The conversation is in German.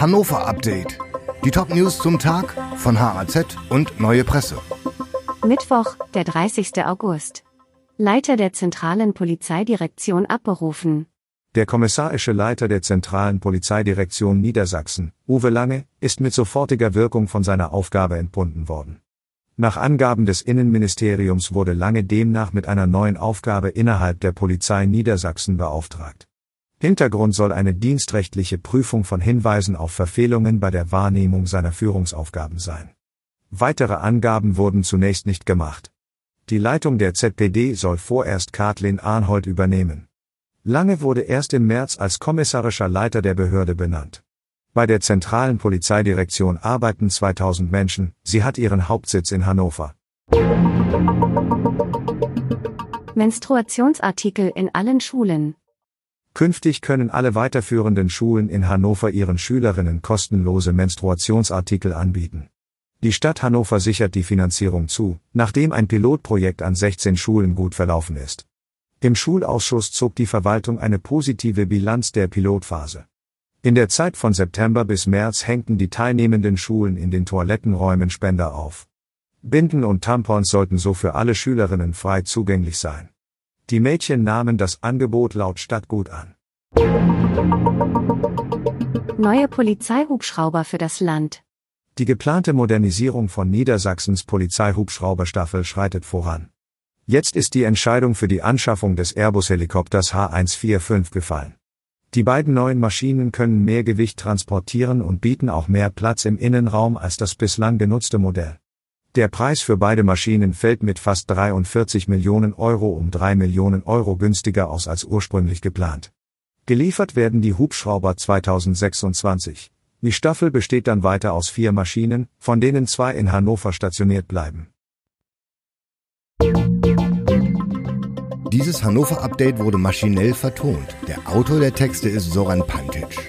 Hannover Update. Die Top-News zum Tag von HAZ und Neue Presse. Mittwoch, der 30. August. Leiter der zentralen Polizeidirektion abberufen. Der kommissarische Leiter der zentralen Polizeidirektion Niedersachsen, Uwe Lange, ist mit sofortiger Wirkung von seiner Aufgabe entbunden worden. Nach Angaben des Innenministeriums wurde Lange demnach mit einer neuen Aufgabe innerhalb der Polizei Niedersachsen beauftragt. Hintergrund soll eine dienstrechtliche Prüfung von Hinweisen auf Verfehlungen bei der Wahrnehmung seiner Führungsaufgaben sein. Weitere Angaben wurden zunächst nicht gemacht. Die Leitung der ZPD soll vorerst Kathleen Arnhold übernehmen. Lange wurde erst im März als kommissarischer Leiter der Behörde benannt. Bei der zentralen Polizeidirektion arbeiten 2000 Menschen, sie hat ihren Hauptsitz in Hannover. Menstruationsartikel in allen Schulen. Künftig können alle weiterführenden Schulen in Hannover ihren Schülerinnen kostenlose Menstruationsartikel anbieten. Die Stadt Hannover sichert die Finanzierung zu, nachdem ein Pilotprojekt an 16 Schulen gut verlaufen ist. Im Schulausschuss zog die Verwaltung eine positive Bilanz der Pilotphase. In der Zeit von September bis März hängten die teilnehmenden Schulen in den Toilettenräumen Spender auf. Binden und Tampons sollten so für alle Schülerinnen frei zugänglich sein. Die Mädchen nahmen das Angebot laut Stadt gut an. Neue Polizeihubschrauber für das Land. Die geplante Modernisierung von Niedersachsens Polizeihubschrauberstaffel schreitet voran. Jetzt ist die Entscheidung für die Anschaffung des Airbus-Helikopters H145 gefallen. Die beiden neuen Maschinen können mehr Gewicht transportieren und bieten auch mehr Platz im Innenraum als das bislang genutzte Modell. Der Preis für beide Maschinen fällt mit fast 43 Millionen Euro um 3 Millionen Euro günstiger aus als ursprünglich geplant. Geliefert werden die Hubschrauber 2026. Die Staffel besteht dann weiter aus vier Maschinen, von denen zwei in Hannover stationiert bleiben. Dieses Hannover-Update wurde maschinell vertont. Der Autor der Texte ist Soran Pantic.